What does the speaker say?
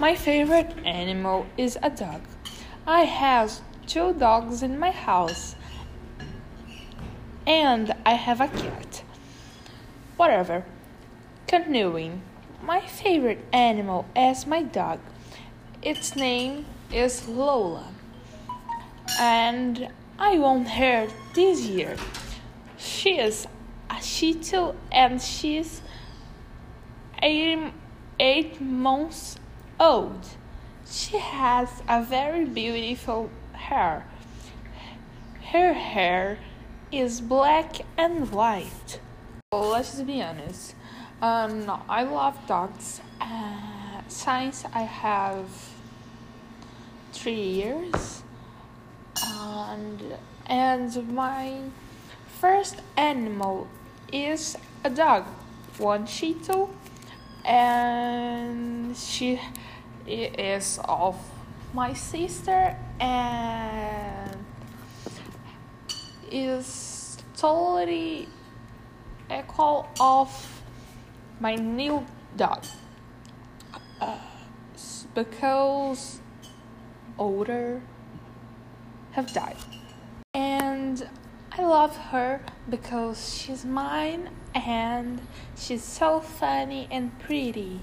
My favorite animal is a dog. I have two dogs in my house. And I have a cat. Whatever. Continuing. My favorite animal is my dog. Its name is Lola. And I won her this year. She is a Shih Tzu and she's eight, eight months old. She has a very beautiful hair. Her hair is black and white. Well, let's be honest. Um, I love dogs. Uh, since I have three years, and and my first animal is a dog, one Shih Tzu, and she is of my sister and is totally equal of my new dog uh, because older have died and I love her because she's mine and she's so funny and pretty.